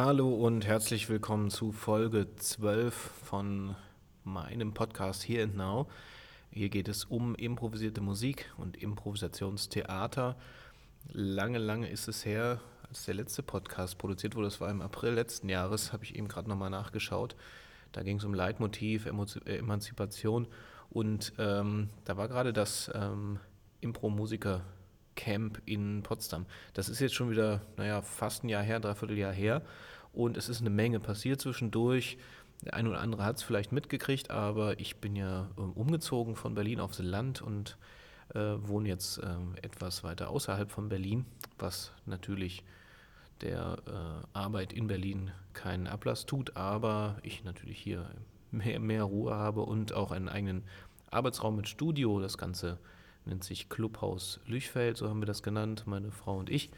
Hallo und herzlich willkommen zu Folge 12 von meinem Podcast Here and Now. Hier geht es um improvisierte Musik und Improvisationstheater. Lange, lange ist es her, als der letzte Podcast produziert wurde. Das war im April letzten Jahres, habe ich eben gerade nochmal nachgeschaut. Da ging es um Leitmotiv, äh, Emanzipation und ähm, da war gerade das ähm, Impro-Musiker-Camp in Potsdam. Das ist jetzt schon wieder, naja, fast ein Jahr her, dreiviertel Jahr her und es ist eine Menge passiert zwischendurch. Der eine oder andere hat es vielleicht mitgekriegt, aber ich bin ja ähm, umgezogen von Berlin aufs Land und äh, wohne jetzt äh, etwas weiter außerhalb von Berlin, was natürlich der äh, Arbeit in Berlin keinen Ablass tut, aber ich natürlich hier mehr, mehr Ruhe habe und auch einen eigenen Arbeitsraum mit Studio. Das Ganze nennt sich Clubhaus Lüchfeld, so haben wir das genannt, meine Frau und ich,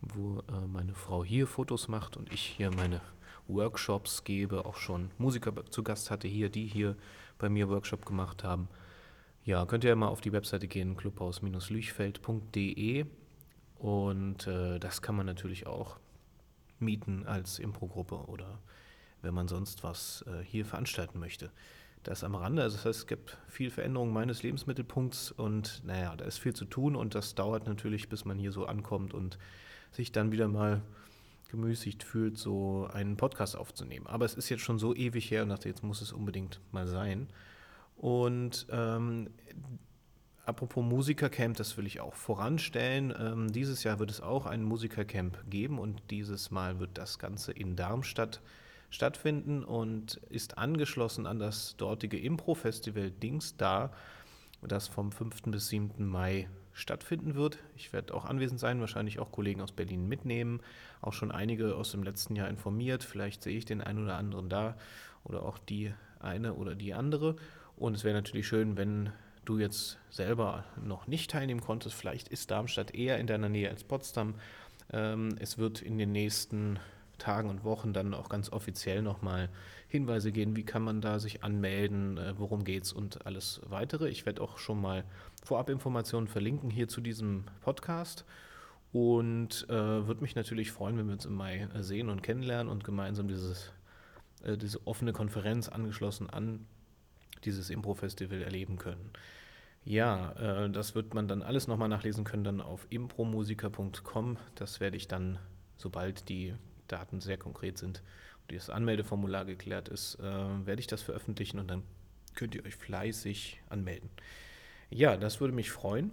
wo äh, meine Frau hier Fotos macht und ich hier meine Workshops gebe, auch schon Musiker zu Gast hatte hier, die hier bei mir Workshop gemacht haben. Ja, könnt ihr mal auf die Webseite gehen, clubhaus-lüchfeld.de und äh, das kann man natürlich auch mieten als Improgruppe oder wenn man sonst was äh, hier veranstalten möchte. Das am Rande, also das heißt, es gibt viel Veränderung meines Lebensmittelpunkts und naja, da ist viel zu tun und das dauert natürlich, bis man hier so ankommt und sich dann wieder mal gemüßigt fühlt, so einen Podcast aufzunehmen. Aber es ist jetzt schon so ewig her und dachte, jetzt muss es unbedingt mal sein. Und ähm, Apropos Musikercamp, das will ich auch voranstellen. Ähm, dieses Jahr wird es auch ein Musikercamp geben und dieses Mal wird das Ganze in Darmstadt stattfinden und ist angeschlossen an das dortige Impro-Festival Dings da, das vom 5. bis 7. Mai stattfinden wird. Ich werde auch anwesend sein, wahrscheinlich auch Kollegen aus Berlin mitnehmen, auch schon einige aus dem letzten Jahr informiert. Vielleicht sehe ich den einen oder anderen da oder auch die eine oder die andere. Und es wäre natürlich schön, wenn du jetzt selber noch nicht teilnehmen konntest, vielleicht ist Darmstadt eher in deiner Nähe als Potsdam. Ähm, es wird in den nächsten Tagen und Wochen dann auch ganz offiziell nochmal Hinweise geben, wie kann man da sich anmelden, äh, worum geht's und alles weitere. Ich werde auch schon mal Vorabinformationen verlinken hier zu diesem Podcast und äh, würde mich natürlich freuen, wenn wir uns im Mai sehen und kennenlernen und gemeinsam dieses, äh, diese offene Konferenz angeschlossen an dieses Impro-Festival erleben können. Ja, äh, das wird man dann alles nochmal nachlesen können, dann auf impromusiker.com. Das werde ich dann, sobald die Daten sehr konkret sind und das Anmeldeformular geklärt ist, äh, werde ich das veröffentlichen und dann könnt ihr euch fleißig anmelden. Ja, das würde mich freuen.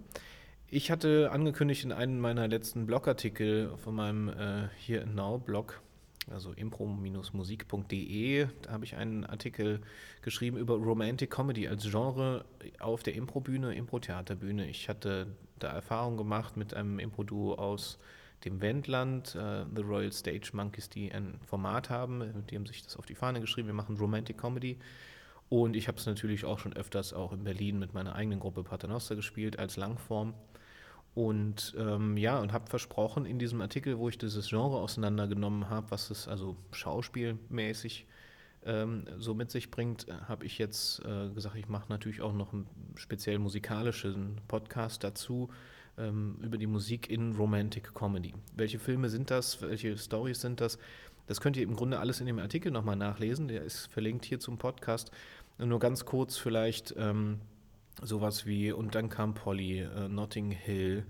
Ich hatte angekündigt in einem meiner letzten Blogartikel von meinem äh, Here and Now Blog, also impro-musik.de. Da habe ich einen Artikel geschrieben über Romantic Comedy als Genre auf der Improbühne, Impro-Theaterbühne. Ich hatte da Erfahrung gemacht mit einem Impro-Duo aus dem Wendland, äh, The Royal Stage Monkeys, die ein Format haben. Die haben sich das auf die Fahne geschrieben. Wir machen Romantic Comedy. Und ich habe es natürlich auch schon öfters auch in Berlin mit meiner eigenen Gruppe Paternoster gespielt als Langform. Und ähm, ja, und habe versprochen in diesem Artikel, wo ich dieses Genre auseinandergenommen habe, was es also schauspielmäßig ähm, so mit sich bringt, habe ich jetzt äh, gesagt, ich mache natürlich auch noch einen speziell musikalischen Podcast dazu ähm, über die Musik in Romantic Comedy. Welche Filme sind das? Welche Stories sind das? Das könnt ihr im Grunde alles in dem Artikel nochmal nachlesen. Der ist verlinkt hier zum Podcast. Nur ganz kurz vielleicht. Ähm, sowas wie Und dann kam Polly, äh, Notting Hill,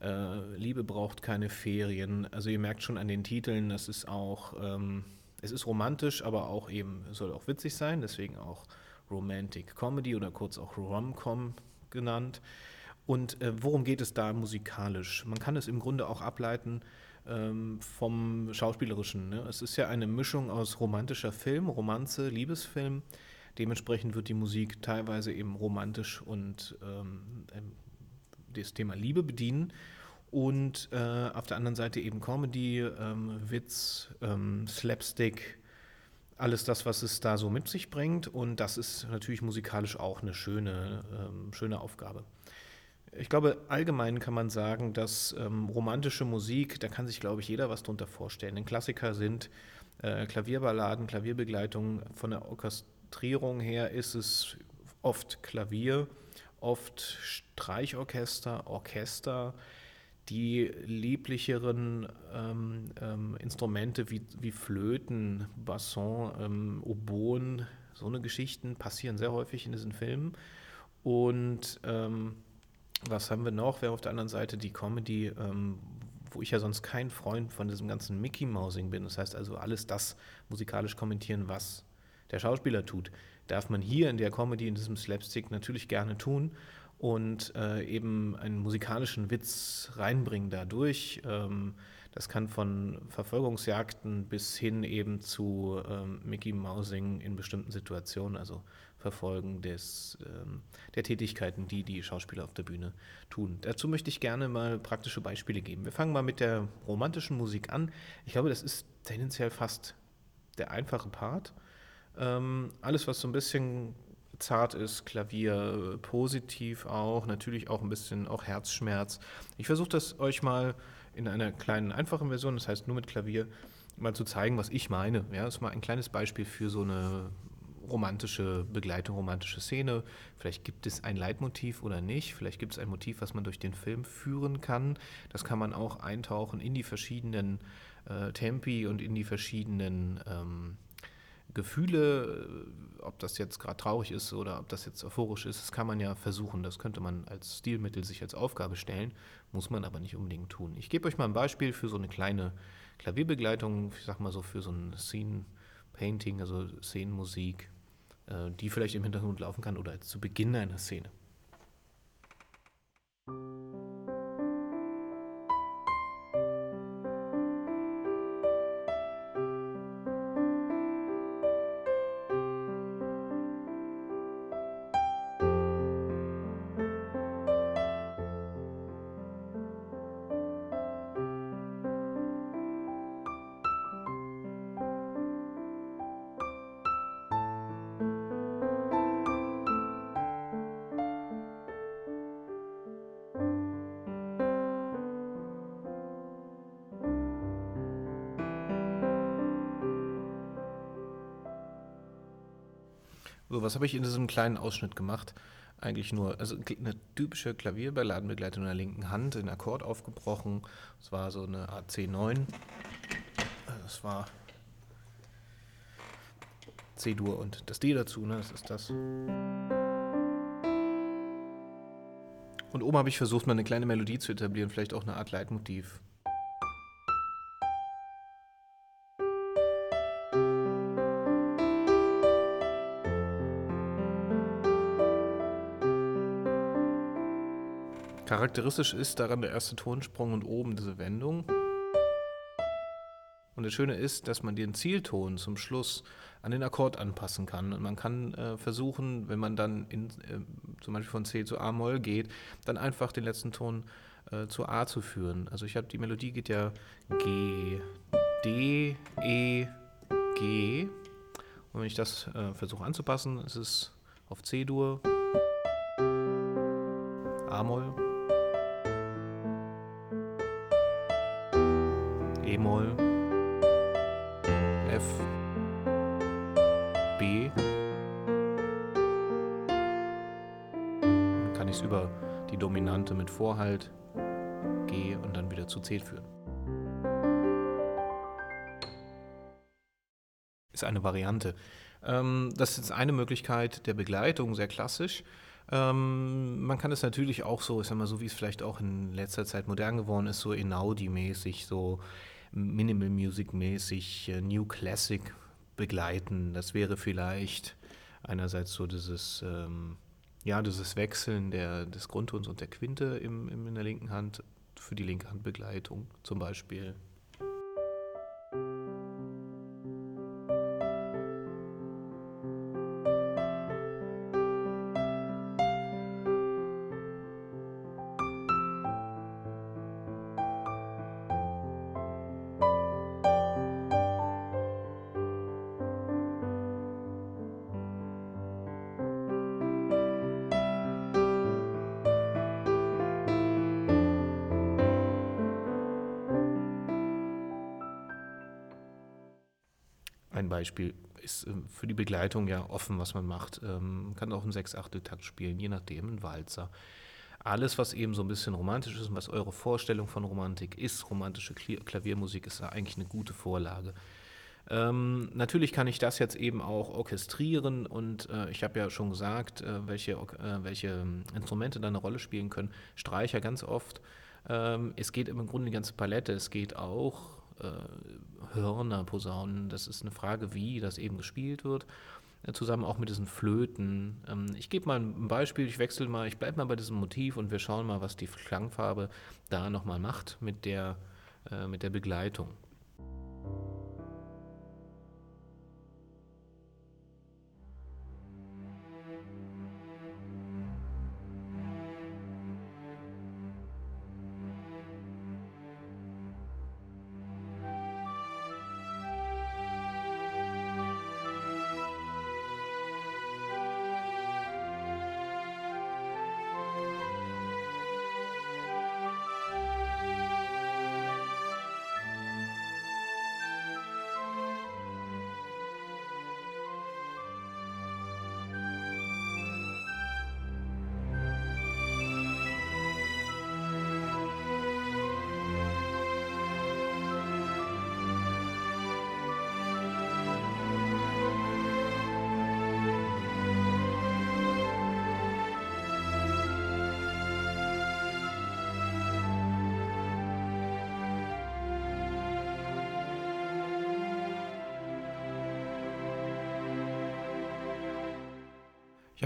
äh, Liebe braucht keine Ferien. Also ihr merkt schon an den Titeln, das ist auch, ähm, es ist romantisch, aber auch eben, soll auch witzig sein, deswegen auch Romantic Comedy oder kurz auch Rom-Com genannt. Und äh, worum geht es da musikalisch? Man kann es im Grunde auch ableiten ähm, vom Schauspielerischen. Ne? Es ist ja eine Mischung aus romantischer Film, Romanze, Liebesfilm Dementsprechend wird die Musik teilweise eben romantisch und ähm, ähm, das Thema Liebe bedienen. Und äh, auf der anderen Seite eben Comedy, ähm, Witz, ähm, Slapstick, alles das, was es da so mit sich bringt. Und das ist natürlich musikalisch auch eine schöne, ähm, schöne Aufgabe. Ich glaube, allgemein kann man sagen, dass ähm, romantische Musik, da kann sich, glaube ich, jeder was drunter vorstellen. Denn Klassiker sind äh, Klavierballaden, Klavierbegleitungen von der Orchestrierung her ist es oft Klavier, oft Streichorchester, Orchester, die lieblicheren ähm, ähm, Instrumente wie, wie Flöten, Basson, ähm, Oboen, so eine Geschichten passieren sehr häufig in diesen Filmen. Und ähm, was haben wir noch? Wäre auf der anderen Seite die Comedy, ähm, wo ich ja sonst kein Freund von diesem ganzen Mickey Mousing bin. Das heißt also alles das musikalisch kommentieren, was der Schauspieler tut, darf man hier in der Comedy, in diesem Slapstick natürlich gerne tun und äh, eben einen musikalischen Witz reinbringen dadurch. Ähm, das kann von Verfolgungsjagden bis hin eben zu ähm, Mickey Mousing in bestimmten Situationen, also Verfolgen des, ähm, der Tätigkeiten, die die Schauspieler auf der Bühne tun. Dazu möchte ich gerne mal praktische Beispiele geben. Wir fangen mal mit der romantischen Musik an. Ich glaube, das ist tendenziell fast der einfache Part. Ähm, alles, was so ein bisschen zart ist, Klavier positiv auch, natürlich auch ein bisschen auch Herzschmerz. Ich versuche das euch mal in einer kleinen, einfachen Version, das heißt nur mit Klavier, mal zu zeigen, was ich meine. Ja, das ist mal ein kleines Beispiel für so eine romantische Begleitung, romantische Szene. Vielleicht gibt es ein Leitmotiv oder nicht. Vielleicht gibt es ein Motiv, was man durch den Film führen kann. Das kann man auch eintauchen in die verschiedenen äh, Tempi und in die verschiedenen ähm, Gefühle, ob das jetzt gerade traurig ist oder ob das jetzt euphorisch ist, das kann man ja versuchen. Das könnte man als Stilmittel sich als Aufgabe stellen, muss man aber nicht unbedingt tun. Ich gebe euch mal ein Beispiel für so eine kleine Klavierbegleitung, ich sag mal so für so ein Scene Painting, also Szenenmusik, die vielleicht im Hintergrund laufen kann oder zu Beginn einer Szene. So, was habe ich in diesem kleinen Ausschnitt gemacht? Eigentlich nur, also eine typische Klavierballadenbegleitung in der linken Hand, in Akkord aufgebrochen. Das war so eine Art C9. Das war C-Dur und das D dazu, ne? das ist das. Und oben habe ich versucht, mal eine kleine Melodie zu etablieren, vielleicht auch eine Art Leitmotiv. Charakteristisch ist daran der erste Tonsprung und oben diese Wendung. Und das Schöne ist, dass man den Zielton zum Schluss an den Akkord anpassen kann. Und man kann äh, versuchen, wenn man dann in, äh, zum Beispiel von C zu A-Moll geht, dann einfach den letzten Ton äh, zu A zu führen. Also ich habe die Melodie geht ja G, D, E, G. Und wenn ich das äh, versuche anzupassen, ist es auf C-Dur, A-Moll, es über die Dominante mit Vorhalt G und dann wieder zu C führen. Ist eine Variante. Ähm, das ist eine Möglichkeit der Begleitung, sehr klassisch. Ähm, man kann es natürlich auch so, ich sag mal, so wie es vielleicht auch in letzter Zeit modern geworden ist, so Einaudi-mäßig, so Minimal Music mäßig, äh, New Classic begleiten. Das wäre vielleicht einerseits so dieses, ähm, ja, dieses Wechseln der, des Grundtons und der Quinte im, im, in der linken Hand für die linke Handbegleitung zum Beispiel. Beispiel ist ähm, für die Begleitung ja offen, was man macht. Man ähm, kann auch einen Sechs-Achtel-Takt spielen, je nachdem, ein Walzer. alles, was eben so ein bisschen romantisch ist und was eure Vorstellung von Romantik ist, romantische Klaviermusik, ist da eigentlich eine gute Vorlage. Ähm, natürlich kann ich das jetzt eben auch orchestrieren und äh, ich habe ja schon gesagt, äh, welche, äh, welche ähm, Instrumente da eine Rolle spielen können. Streicher ganz oft. Ähm, es geht im Grunde die ganze Palette. Es geht auch äh, Hörner, Posaunen. Das ist eine Frage, wie das eben gespielt wird. Äh, zusammen auch mit diesen Flöten. Ähm, ich gebe mal ein Beispiel, ich wechsle mal, ich bleibe mal bei diesem Motiv und wir schauen mal, was die Klangfarbe da nochmal macht mit der, äh, mit der Begleitung.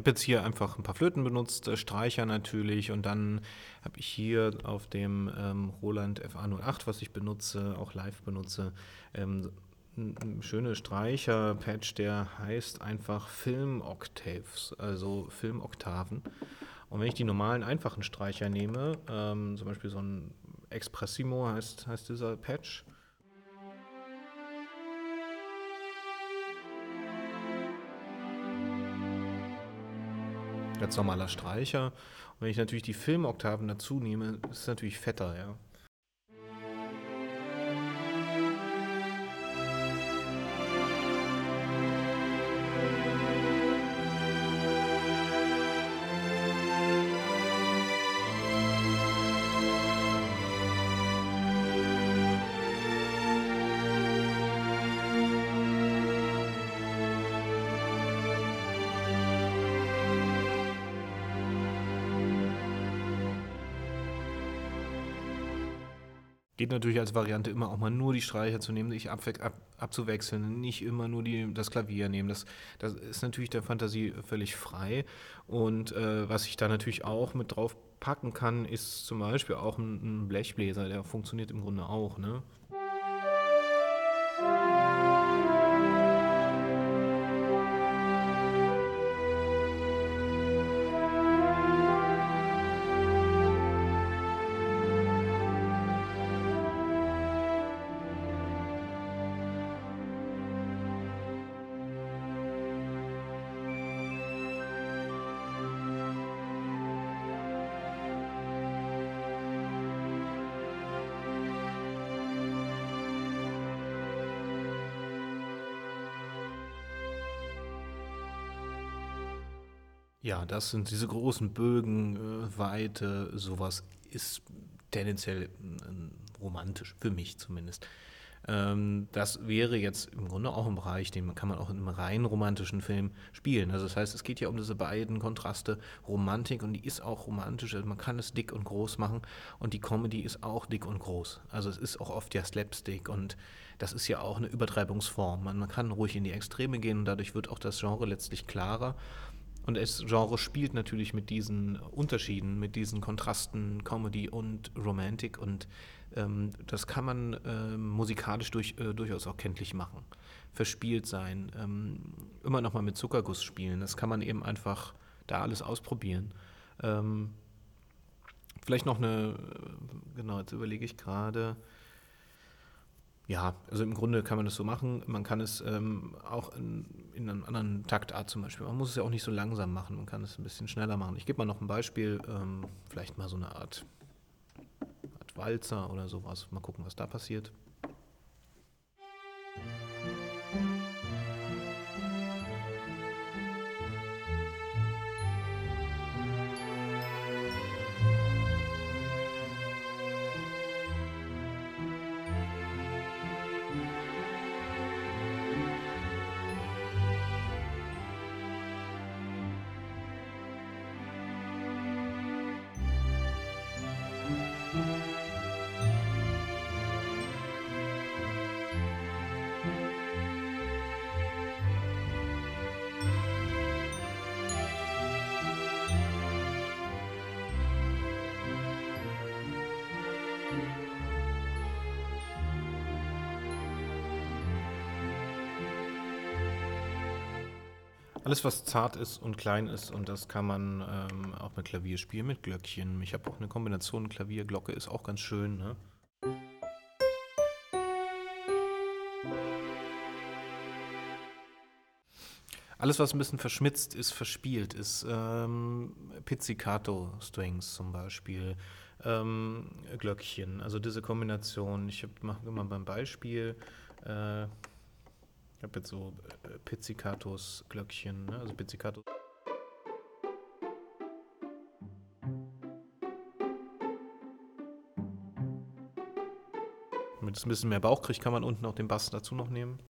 Habe jetzt hier einfach ein paar Flöten benutzt, äh, Streicher natürlich und dann habe ich hier auf dem ähm, Roland FA08, was ich benutze, auch live benutze, ähm, ein schöne Streicher-Patch, der heißt einfach Film Octaves, also Film-Oktaven. Und wenn ich die normalen einfachen Streicher nehme, ähm, zum Beispiel so ein Expressimo heißt, heißt dieser Patch, ganz normaler Streicher. Und wenn ich natürlich die Filmoktaven dazu nehme, ist es natürlich fetter, ja. Geht natürlich als Variante immer auch mal nur die Streicher zu nehmen, sich ab, ab, abzuwechseln, nicht immer nur die, das Klavier nehmen. Das, das ist natürlich der Fantasie völlig frei. Und äh, was ich da natürlich auch mit drauf packen kann, ist zum Beispiel auch ein, ein Blechbläser, der funktioniert im Grunde auch. Ne? Ja, das sind diese großen Bögen, äh, Weite, sowas ist tendenziell äh, romantisch, für mich zumindest. Ähm, das wäre jetzt im Grunde auch ein Bereich, den kann man auch in einem rein romantischen Film spielen. Also das heißt, es geht ja um diese beiden Kontraste, Romantik und die ist auch romantisch, also man kann es dick und groß machen und die Comedy ist auch dick und groß. Also es ist auch oft ja Slapstick und das ist ja auch eine Übertreibungsform. Man, man kann ruhig in die Extreme gehen und dadurch wird auch das Genre letztlich klarer. Und das Genre spielt natürlich mit diesen Unterschieden, mit diesen Kontrasten Comedy und Romantik und ähm, das kann man äh, musikalisch durch, äh, durchaus auch kenntlich machen. Verspielt sein, ähm, immer nochmal mit Zuckerguss spielen, das kann man eben einfach da alles ausprobieren. Ähm, vielleicht noch eine, äh, genau, jetzt überlege ich gerade, ja, also im Grunde kann man das so machen. Man kann es ähm, auch in, in einer anderen Taktart zum Beispiel. Man muss es ja auch nicht so langsam machen. Man kann es ein bisschen schneller machen. Ich gebe mal noch ein Beispiel. Ähm, vielleicht mal so eine Art, Art Walzer oder sowas. Mal gucken, was da passiert. Alles, was zart ist und klein ist und das kann man ähm, auch mit Klavier spielen, mit Glöckchen. Ich habe auch eine Kombination Klavier, Glocke ist auch ganz schön. Ne? Alles, was ein bisschen verschmitzt ist, verspielt ist. Ähm, Pizzicato Strings zum Beispiel, ähm, Glöckchen, also diese Kombination. Ich mache immer beim Beispiel. Äh, ich habe jetzt so äh, Pizzicatos Glöckchen, ne? also Pizzicato. Damit es ein bisschen mehr Bauch kriegt, kann man unten auch den Bass dazu noch nehmen.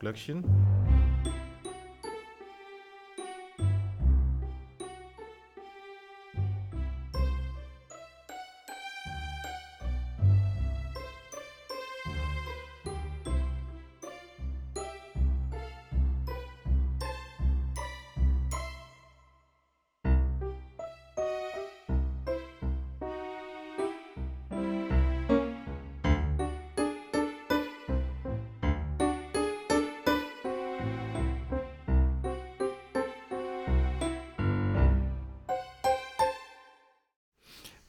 Glöckchen.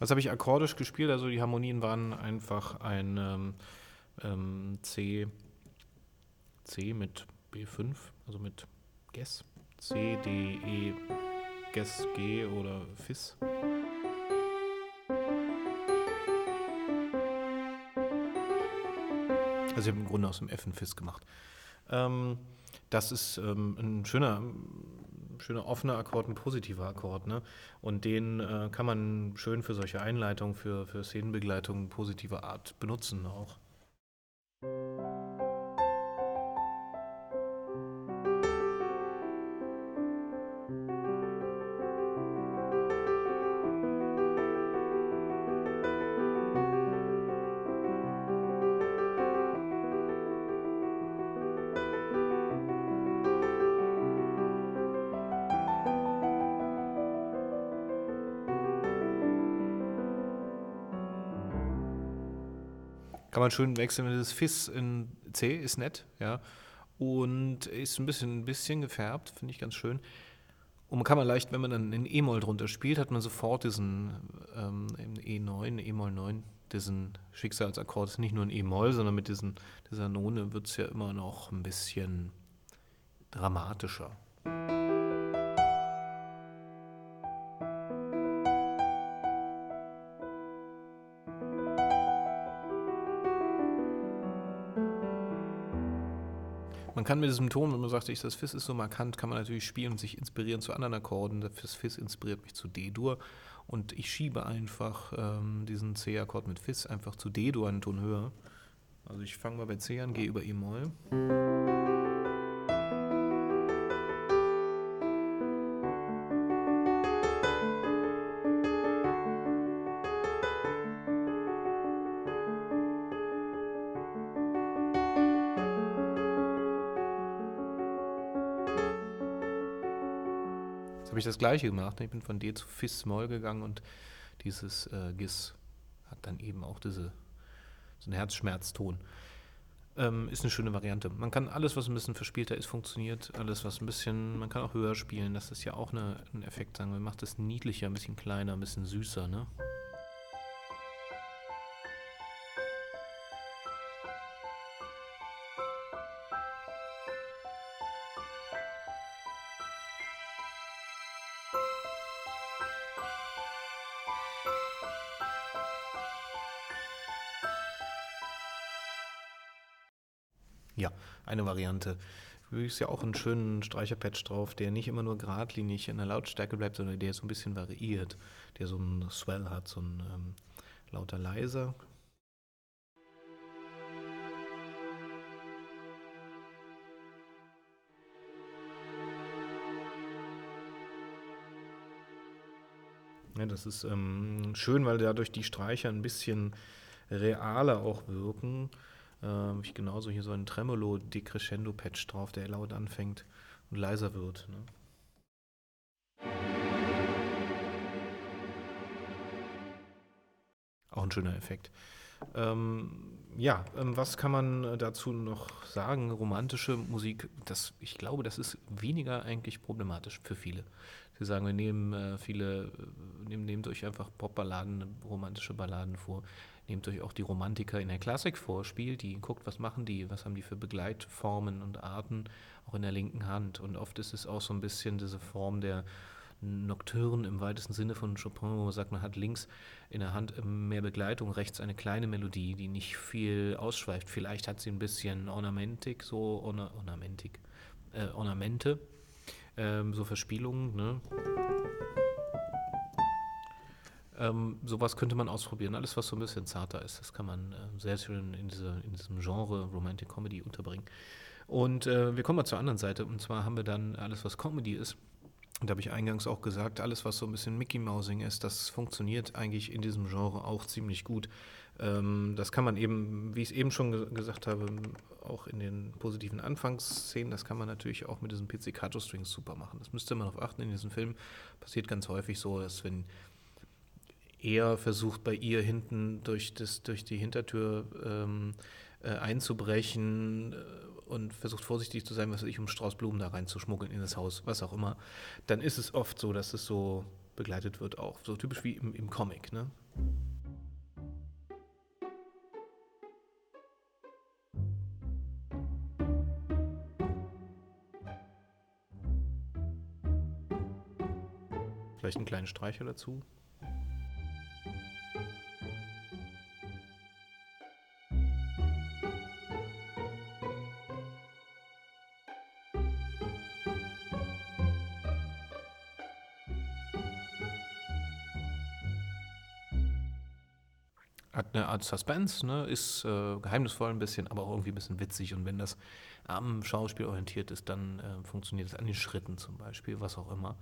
Was habe ich akkordisch gespielt? Also die Harmonien waren einfach ein ähm, ähm, C, C mit B5, also mit Ges, C, D, E, Ges, G oder Fis. Also ich habe im Grunde aus dem F ein Fis gemacht. Ähm, das ist ähm, ein schöner schöner offener Akkord, ein positiver Akkord. Ne? Und den äh, kann man schön für solche Einleitungen, für, für Szenenbegleitung positiver Art benutzen auch. Kann man schön wechseln. Das Fis in C ist nett, ja. Und ist ein bisschen, ein bisschen gefärbt, finde ich ganz schön. Und man kann man leicht, wenn man dann in E-Moll drunter spielt, hat man sofort diesen ähm, E9, E-Moll 9, diesen Schicksalsakkord. Ist nicht nur ein E-Moll, sondern mit diesen, dieser None wird es ja immer noch ein bisschen dramatischer. Kann mit diesem Ton, wenn man sagt, das Fis ist so markant, kann man natürlich spielen und sich inspirieren zu anderen Akkorden. Das Fis inspiriert mich zu D-Dur und ich schiebe einfach ähm, diesen C-Akkord mit Fis einfach zu D-Dur einen Ton höher. Also ich fange mal bei C an, gehe über E-Moll. Habe ich das gleiche gemacht. Ich bin von D zu Fis Moll gegangen und dieses äh, Gis hat dann eben auch diese, so einen Herzschmerzton. Ähm, ist eine schöne Variante. Man kann alles, was ein bisschen verspielter ist, funktioniert. Alles, was ein bisschen, man kann auch höher spielen. Das ist ja auch eine, ein Effekt, sagen wir. Macht es niedlicher, ein bisschen kleiner, ein bisschen süßer, ne? Eine Variante. Du ist ja auch einen schönen Streicherpatch drauf, der nicht immer nur geradlinig in der Lautstärke bleibt, sondern der so ein bisschen variiert, der so einen Swell hat, so ein ähm, lauter leiser. Ja, das ist ähm, schön, weil dadurch die Streicher ein bisschen realer auch wirken ähm, ich genauso hier so ein Tremolo Decrescendo Patch drauf, der laut anfängt und leiser wird. Ne? Auch ein schöner Effekt. Ähm, ja, ähm, was kann man dazu noch sagen? Romantische Musik, das, ich glaube, das ist weniger eigentlich problematisch für viele. Sie sagen, wir nehmen äh, viele, äh, nehmt euch einfach Popballaden, romantische Balladen vor. Nehmt euch auch die Romantiker in der Klassik vor, spielt die, guckt, was machen die, was haben die für Begleitformen und Arten, auch in der linken Hand. Und oft ist es auch so ein bisschen diese Form der Nocturne im weitesten Sinne von Chopin, wo man sagt, man hat links in der Hand mehr Begleitung, rechts eine kleine Melodie, die nicht viel ausschweift. Vielleicht hat sie ein bisschen Ornamentik, so Orna Ornamentik, äh, Ornamente, ähm, so Verspielungen. Ne? Ähm, sowas könnte man ausprobieren. Alles, was so ein bisschen zarter ist, das kann man äh, sehr schön in, diese, in diesem Genre Romantic Comedy unterbringen. Und äh, wir kommen mal zur anderen Seite. Und zwar haben wir dann alles, was Comedy ist und da habe ich eingangs auch gesagt, alles, was so ein bisschen Mickey Mousing ist, das funktioniert eigentlich in diesem Genre auch ziemlich gut. Ähm, das kann man eben, wie ich es eben schon ge gesagt habe, auch in den positiven Anfangsszenen, das kann man natürlich auch mit diesen Pizzicato-Strings super machen. Das müsste man darauf achten. In diesem Film passiert ganz häufig so, dass wenn er versucht, bei ihr hinten durch, das, durch die Hintertür ähm, äh, einzubrechen, äh, und versucht vorsichtig zu sein, was weiß ich, um Strauß Blumen da reinzuschmuggeln in das Haus, was auch immer, dann ist es oft so, dass es so begleitet wird auch. So typisch wie im, im Comic, ne? Vielleicht einen kleinen Streicher dazu. Art Suspense, ne? ist äh, geheimnisvoll ein bisschen, aber auch irgendwie ein bisschen witzig. Und wenn das am Schauspiel orientiert ist, dann äh, funktioniert es an den Schritten zum Beispiel, was auch immer.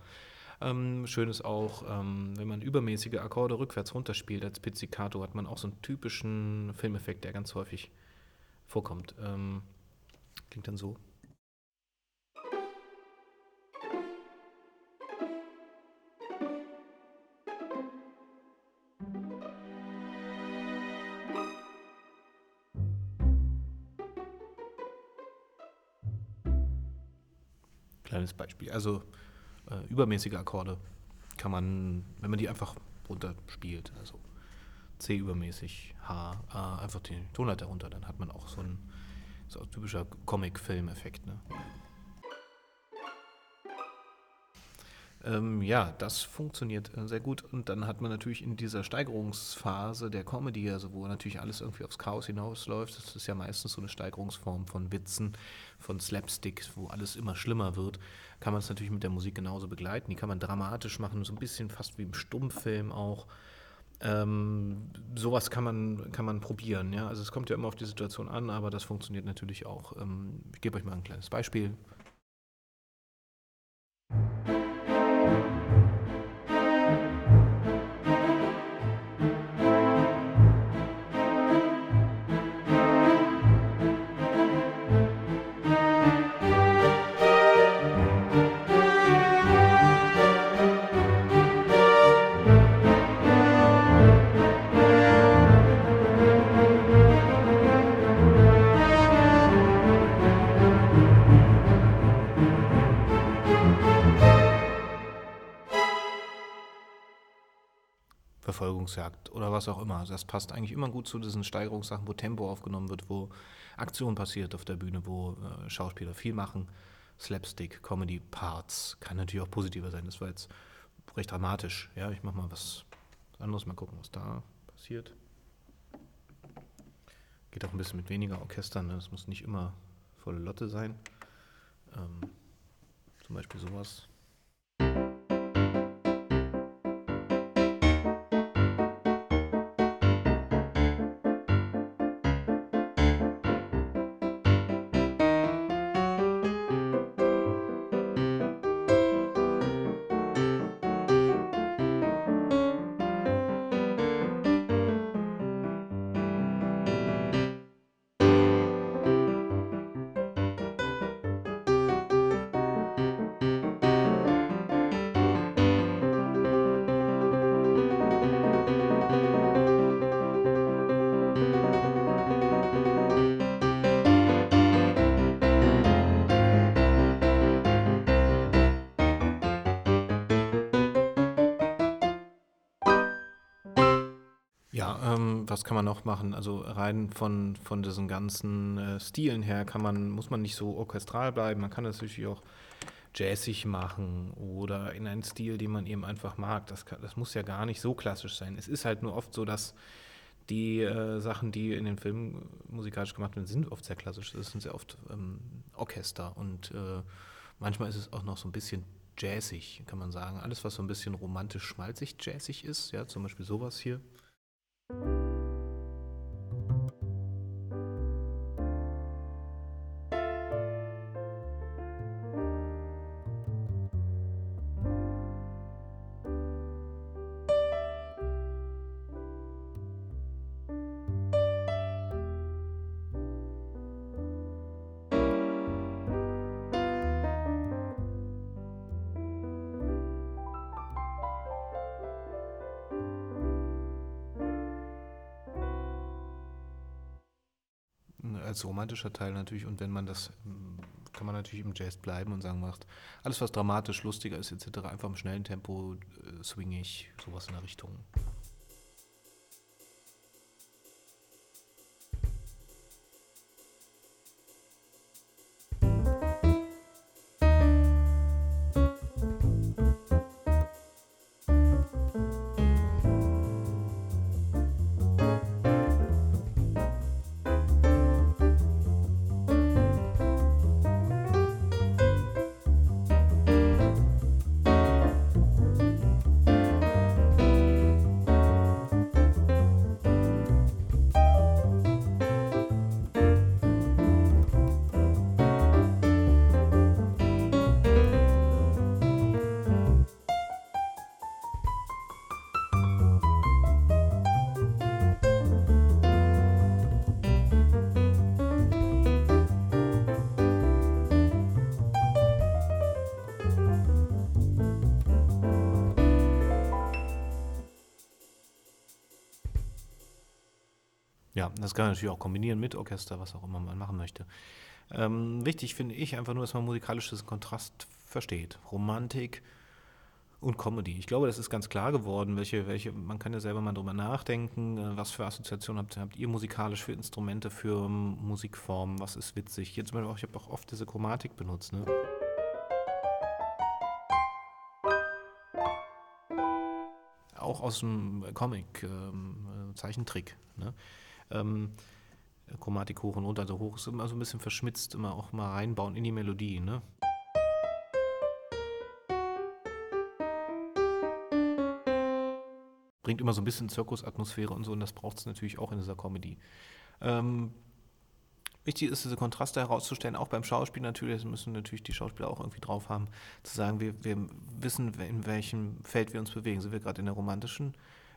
Ähm, schön ist auch, ähm, wenn man übermäßige Akkorde rückwärts runterspielt als Pizzicato, hat man auch so einen typischen Filmeffekt, der ganz häufig vorkommt. Ähm, klingt dann so. Also äh, übermäßige Akkorde kann man, wenn man die einfach runterspielt, also C übermäßig, H, A, einfach den Tonleiter runter, dann hat man auch so ein so typischer Comic-Film-Effekt. Ne? Ähm, ja, das funktioniert äh, sehr gut. Und dann hat man natürlich in dieser Steigerungsphase der Comedy, also wo natürlich alles irgendwie aufs Chaos hinausläuft, das ist ja meistens so eine Steigerungsform von Witzen, von Slapstick, wo alles immer schlimmer wird, kann man es natürlich mit der Musik genauso begleiten. Die kann man dramatisch machen, so ein bisschen fast wie im Stummfilm auch. Ähm, sowas kann man, kann man probieren. Ja? Also es kommt ja immer auf die Situation an, aber das funktioniert natürlich auch. Ähm, ich gebe euch mal ein kleines Beispiel. Was auch immer. Also das passt eigentlich immer gut zu diesen Steigerungssachen, wo Tempo aufgenommen wird, wo Aktion passiert auf der Bühne, wo äh, Schauspieler viel machen. Slapstick, Comedy, Parts. Kann natürlich auch positiver sein. Das war jetzt recht dramatisch. Ja, ich mach mal was anderes, mal gucken, was da passiert. Geht auch ein bisschen mit weniger Orchestern. Ne? Das muss nicht immer volle Lotte sein. Ähm, zum Beispiel sowas. Ähm, was kann man noch machen? Also rein von, von diesen ganzen äh, Stilen her kann man, muss man nicht so orchestral bleiben. Man kann das natürlich auch jazzig machen oder in einen Stil, den man eben einfach mag. Das, kann, das muss ja gar nicht so klassisch sein. Es ist halt nur oft so, dass die äh, Sachen, die in den Filmen musikalisch gemacht werden, sind oft sehr klassisch. Das sind sehr oft ähm, Orchester und äh, manchmal ist es auch noch so ein bisschen jazzig, kann man sagen. Alles, was so ein bisschen romantisch schmalzig jazzig ist, ja, zum Beispiel sowas hier. thank you als romantischer Teil natürlich. Und wenn man das, ähm, kann man natürlich im Jazz bleiben und sagen, macht alles, was dramatisch, lustiger ist, etc., einfach im schnellen Tempo, äh, swingig, sowas in der Richtung. Ja, das kann man natürlich auch kombinieren mit Orchester, was auch immer man machen möchte. Ähm, wichtig finde ich einfach nur, dass man musikalisches Kontrast versteht. Romantik und Comedy. Ich glaube, das ist ganz klar geworden, welche, welche, man kann ja selber mal drüber nachdenken, äh, was für Assoziationen habt, habt ihr musikalisch für Instrumente, für Musikformen, was ist witzig. Jetzt zum Beispiel auch, ich habe auch oft diese Chromatik benutzt, ne? Auch aus dem Comic, ähm, äh, Zeichentrick, ne? Ähm, Chromatik hoch und runter, also hoch ist immer so ein bisschen verschmitzt, immer auch mal reinbauen in die Melodie, ne? Bringt immer so ein bisschen Zirkusatmosphäre und so, und das braucht es natürlich auch in dieser Comedy. Ähm, wichtig ist, diese Kontraste herauszustellen, auch beim Schauspiel natürlich, das müssen natürlich die Schauspieler auch irgendwie drauf haben, zu sagen, wir, wir wissen, in welchem Feld wir uns bewegen. Sind wir gerade in der romantischen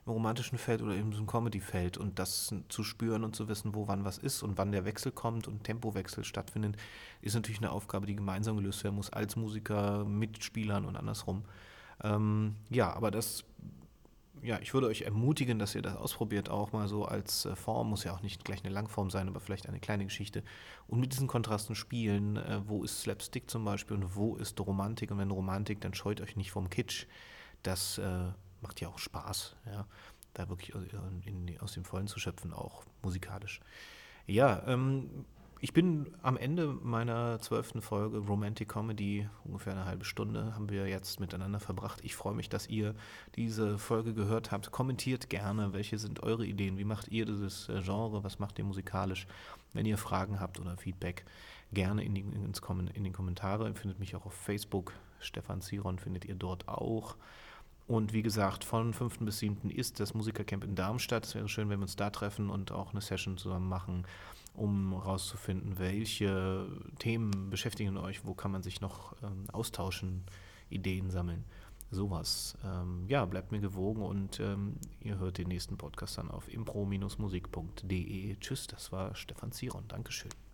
im romantischen Feld oder in so einem Comedy-Feld und das zu spüren und zu wissen, wo wann was ist und wann der Wechsel kommt und Tempowechsel stattfindet, ist natürlich eine Aufgabe, die gemeinsam gelöst werden muss, als Musiker, Mitspielern und andersrum. Ähm, ja, aber das, ja, ich würde euch ermutigen, dass ihr das ausprobiert, auch mal so als äh, Form, muss ja auch nicht gleich eine Langform sein, aber vielleicht eine kleine Geschichte. Und mit diesen Kontrasten spielen, äh, wo ist Slapstick zum Beispiel und wo ist Romantik und wenn Romantik, dann scheut euch nicht vom Kitsch. Das äh, macht ja auch Spaß, ja, da wirklich in, in, aus dem Vollen zu schöpfen, auch musikalisch. Ja, ähm, ich bin am Ende meiner zwölften Folge Romantic Comedy, ungefähr eine halbe Stunde, haben wir jetzt miteinander verbracht. Ich freue mich, dass ihr diese Folge gehört habt. Kommentiert gerne, welche sind eure Ideen, wie macht ihr dieses äh, Genre, was macht ihr musikalisch? Wenn ihr Fragen habt oder Feedback, gerne in die, ins, in den Kommentare. Ihr findet mich auch auf Facebook. Stefan Ziron findet ihr dort auch. Und wie gesagt, von 5. bis 7. ist das Musikercamp in Darmstadt. Es wäre schön, wenn wir uns da treffen und auch eine Session zusammen machen, um herauszufinden, welche Themen beschäftigen euch, wo kann man sich noch ähm, austauschen, Ideen sammeln. Sowas. Ähm, ja, bleibt mir gewogen und ähm, ihr hört den nächsten Podcast dann auf impro-musik.de. Tschüss, das war Stefan Ziron. Dankeschön.